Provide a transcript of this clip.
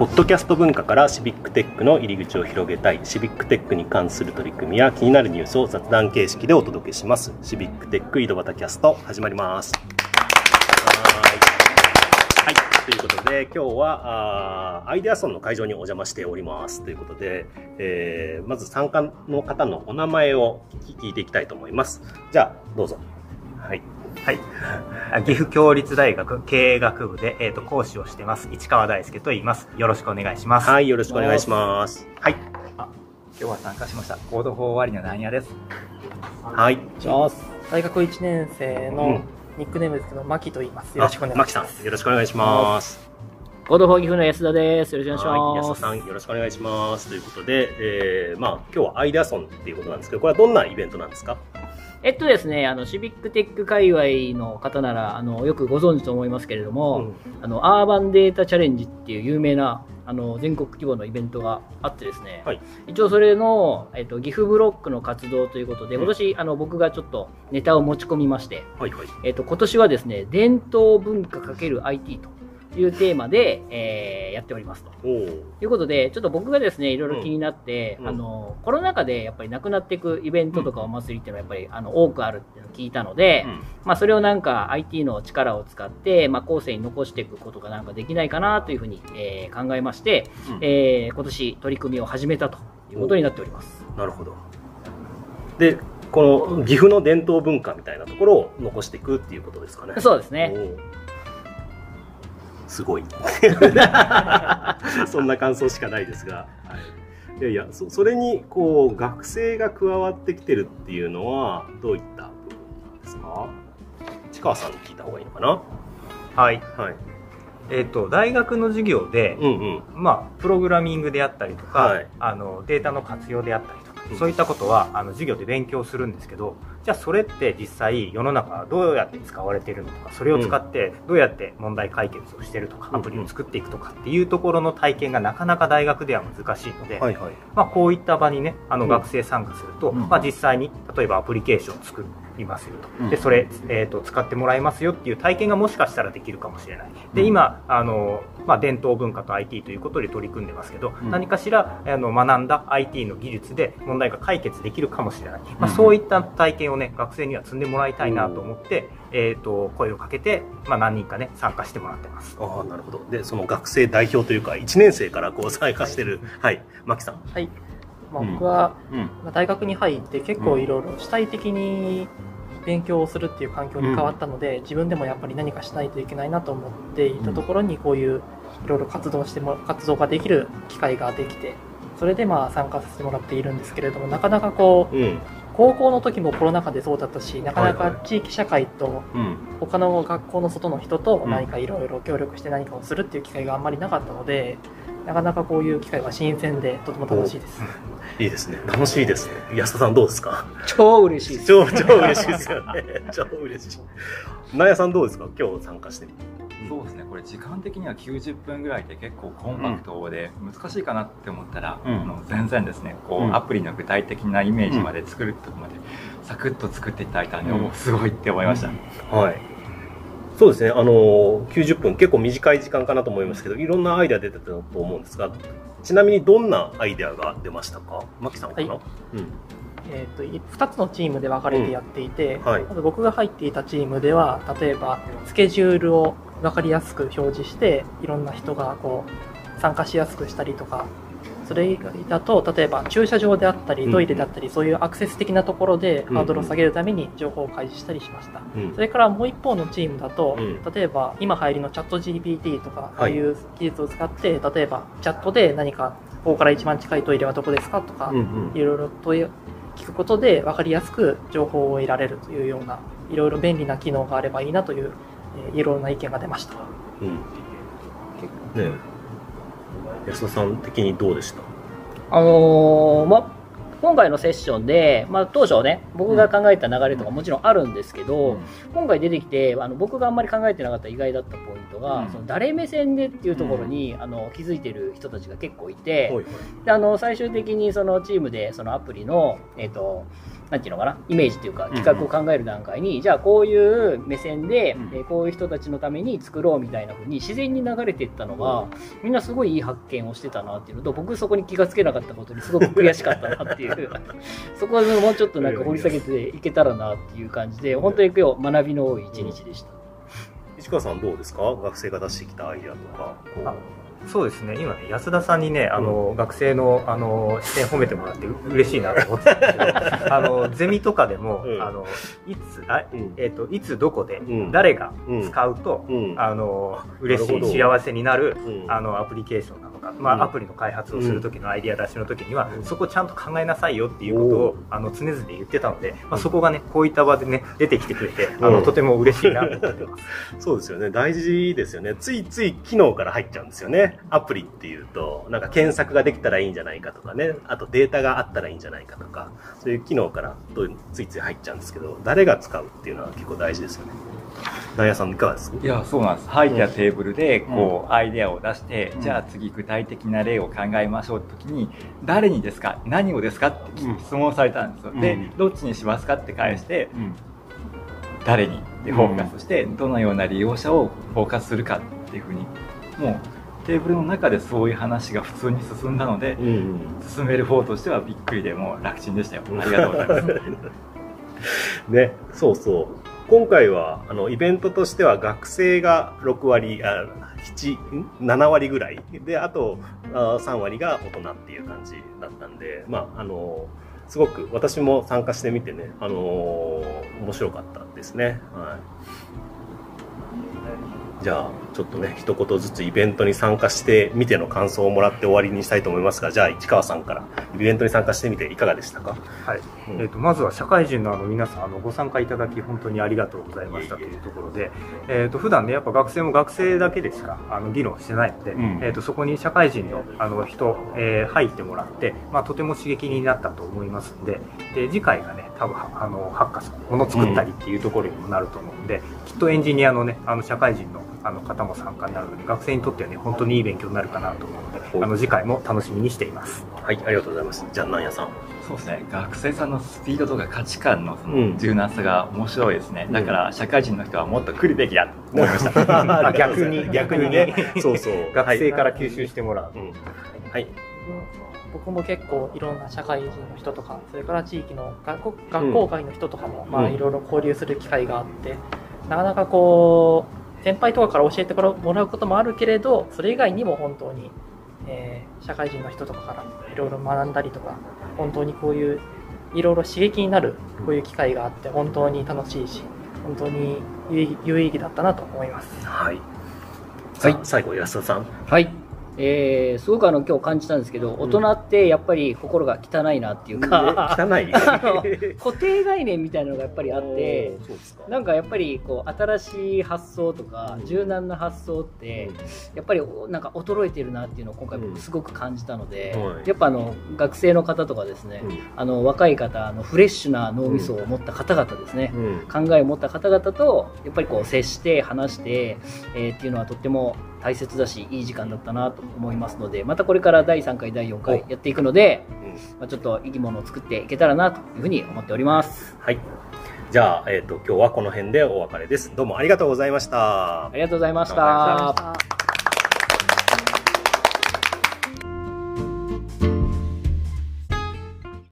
ポッドキャスト文化からシビックテックの入り口を広げたい。シビックテックに関する取り組みや気になるニュースを雑談形式でお届けします。シビックテック井戸端キャスト始まります。はい。ということで今日はあアイデアソンの会場にお邪魔しております。ということで、えー、まず参加の方のお名前を聞いていきたいと思います。じゃあどうぞ。はいはい。岐阜協立大学経営学部で、えっ、ー、と、講師をしてます。市川大輔と言います。よろしくお願いします。はい、よろしくお願いします。はい。あ、今日は参加しました。 Code for ワリのなんやです。はい。します。大学1年生のニックネームですけど、マキと言います。よろしくお願いします。マキさん、よろしくお願いします。コードフォー岐阜の安田です。よろしくお願いします。はい、安田さん、よろしくお願いします。ということで、えー、まあ、今日はアイデアソンっていうことなんですけど、これはどんなイベントなんですか？えっとですね、あの、シビックテック界隈の方なら、あの、よくご存知と思いますけれども、うん、あの、アーバンデータチャレンジっていう有名な、あの、全国規模のイベントがあってですね、はい、一応それの、えっと、岐阜ブロックの活動ということで、今年、あの、僕がちょっとネタを持ち込みまして、はいはい、えっと、今年はですね、伝統文化 ×IT と。いうテーマで、えー、やっておりますと。いうことで、ちょっと僕がですね、いろいろ気になって、うん、あの、コロナ禍でやっぱりなくなっていくイベントとかお祭りっていうのはやっぱりあの多くあるっていうのを聞いたので、うん、まあそれをなんか IT の力を使って、まあ後世に残していくことがなんかできないかなというふうに、えー、考えまして、うん、えー、今年取り組みを始めたということになっております。なるほど。で、この岐阜の伝統文化みたいなところを残していくっていうことですかね。そうですね。すごい。そんな感想しかないですが、はい、いやいやそそれにこう学生が加わってきてるっていうのはどういった部分ですか？市川さんに聞いた方がいいのかな？はい、はい。えーと、大学の授業で、うんうん、まあ、プログラミングであったりとか、はい、あのデータの活用であったりとか、うん、そういったことはあの授業で勉強するんですけどじゃあそれって実際世の中どうやって使われているのとかそれを使ってどうやって問題解決をしているとか、アプリを作っていくとかっていうところの体験がなかなか大学では難しいので、はいはい、まあ、こういった場にねあの学生参加すると、まあ、実際に例えばアプリケーションを作りますよと。でそれ、えーと、使ってもらいますよっていう体験がもしかしたらできるかもしれない。で今あの、まあ、伝統文化と IT ということで取り組んでますけど、何かしらあの学んだ IT の技術で問題が解決できるかもしれない、まあ、そういった体験をね学生には積んでもらいたいなと思って、えーと、声をかけて、まあ、何人かね参加してもらってます。ああなるほど。でその学生代表というか1年生からこう参加してる。はい、はい、さん。はい、まあ、僕は、うん、まあ、大学に入って結構いろいろ主体的に勉強をするっていう環境に変わったので、うん、自分でもやっぱり何かしないといけないなと思っていたところにこういういろいろ活動しても活動ができる機会ができてそれでまあ参加させてもらっているんですけれどもなかなかこう、うん、高校の時もコロナ禍でそうだったしなかなか地域社会と他の学校の外の人と何かいろいろ協力して何かをするっていう機会があんまりなかったのでなかなかこういう機会は新鮮でとても楽しいです。いいですね。楽しいですね。安田さんどうですか？超嬉しいです。超、超嬉しいですよね。超嬉しい。なやさんどうですか？今日参加してみて。そうですね。これ時間的には90分ぐらいで結構コンパクトで難しいかなって思ったら、うん、の全然ですね。こう、うん、アプリの具体的なイメージまで作るとこまでサクッと作っていただいたんで、うん、すごいって思いました、はい。そうですね。あの90分結構短い時間かなと思いますけどいろんなアイデア出てたと思うんですがちなみにどんなアイデアが出ましたか？牧さんかな、はい、うんえーと、2つのチームで分かれてやっていて、うん。はい、まず僕が入っていたチームでは例えばスケジュールを分かりやすく表示していろんな人がこう参加しやすくしたりとかそれ以外だと例えば駐車場であったりトイレだったり、そういうアクセス的なところでハードルを下げるために情報を開示したりしました、それからもう一方のチームだと、例えば今流行りのチャット GPT とかああいう技術を使って例えばチャットで何かここから一番近いトイレはどこですかとか、いろいろ問い聞くことで分かりやすく情報を得られるというようないろいろ便利な機能があればいいなというえー、いろんな意見が出ました。うん。ね安田さん的にどうでした？あのー、ま今回のセッションで、まあ、当初ね僕が考えた流れとかもちろんあるんですけど、うん、今回出てきてあの僕があんまり考えてなかった意外だったポイントが、うん、その誰目線でっていうところに、うん、あの気づいてる人たちが結構いて、であの最終的にそのチームでそのアプリの、えーとなんていうのかな、イメージというか、企画を考える段階に、うんうん、じゃあこういう目線で、うん、えこういう人たちのために作ろうみたいな風に自然に流れていったのが、みんなすごいいい発見をしてたなっていうのと、僕そこに気がつけなかったことにすごく悔しかったなっていう、そこはもうちょっとなんか掘り下げていけたらなっていう感じで、本当に今日学びの多い一日でした。市川さんどうですか？学生が出してきたアイデアとか。そうですね。今ね安田さんにねあの、うん、学生のあの視点褒めてもらって嬉しいなと思ってたんですけど あのゼミとかでも、うん、あのいつあ、えーと、いつどこで、誰が使うと、あの嬉しい幸せになる、あのアプリケーションなのか、まあ、アプリの開発をする時のアイディア出しの時には、そこちゃんと考えなさいよっていうことをあの常々言ってたので、まあ、そこがねこういった場でね出てきてくれてあの、とても嬉しいなと思ってます。そうですよね。大事ですよね。ついつい機能から入っちゃうんですよね。アプリっていうと、なんか検索ができたらいいんじゃないかとかね、あとデータがあったらいいんじゃないかとか、そういう機能からついつい入っちゃうんですけど、誰が使うっていうのは結構大事ですよね。ダイヤさんいかがですいや、そうなんです。入ったテーブルで、こう、アイデアを出して、じゃあ次具体的な例を考えましょうって時に、誰にですか？何をですかって質問されたんですよ。で、どっちにしますかって返して、誰にでフォーカスして、どのような利用者をフォーカスするかっていうふうに、もう、テーブルの中でそういう話が普通に進んだので、うんうん、進める方としてはびっくりでもう楽ちんでしたよ。ありがとうございます。ねそうそう今回はあのイベントとしては学生が6割あ7割ぐらいであとあ3割が大人っていう感じだったんでまああのすごく私も参加してみてね、あの、面白かったですね。はいじゃあちょっとね一言ずつイベントに参加してみての感想をもらって終わりにしたいと思いますがじゃあ市川さんからイベントに参加してみていかがでしたか、はい、うん、えーと、まずは社会人のあの皆さんあのご参加いただき本当にありがとうございましたというところで、えーと、普段ねやっぱ学生も学生だけでしかあの議論してないので、うん、えーと、そこに社会人のあの人、えー、入ってもらって、まあ、とても刺激になったと思いますのでで次回がね多分あのハッカソンもの作ったりっていうところにもなると思うんで、うん、きっとエンジニアのねあの社会人のあの方も参加になるので学生にとってはね本当にいい勉強になるかなと思うのであの次回も楽しみにしています。はいありがとうございます。じゃあなんやさん。そうですね。学生さんのスピードとか価値観のその柔軟さが面白いですね、うん、だから社会人の人はもっと来るべきだ。と思いました逆に逆にね。そうそう。学生から吸収してもらう、はい、はい僕も結構いろんな社会人の人とかそれから地域の学校学校外の人とかも、まあいろいろ交流する機会があって、なかなかこう先輩とかから教えてもらうこともあるけれどそれ以外にも本当に、えー、社会人の人とかからいろいろ学んだりとか本当にこういういろいろ刺激になるこういう機会があって本当に楽しいし本当に有意義だったなと思います。はい。はい、最後安田さん。はい。えー、すごくあの今日感じたんですけど、大人ってやっぱり心が汚いなっていうか、汚い 固定概念みたいなのがやっぱりあってなんかやっぱりこう新しい発想とか、柔軟な発想ってやっぱりなんか衰えてるなっていうのを今回僕すごく感じたので、やっぱあの学生の方とかですね、あの若い方あのフレッシュな脳みそを持った方々ですね、考えを持った方々とやっぱりこう接して話して、えー、っていうのはとっても大切だしいい時間だったなと思いますのでまたこれから第3回第4回やっていくので、まあ、ちょっといいものを作っていけたらなというふうに思っております。はい。じゃあ、えっ、ー、と今日はこの辺でお別れです。どうもありがとうございました。ありがとうございました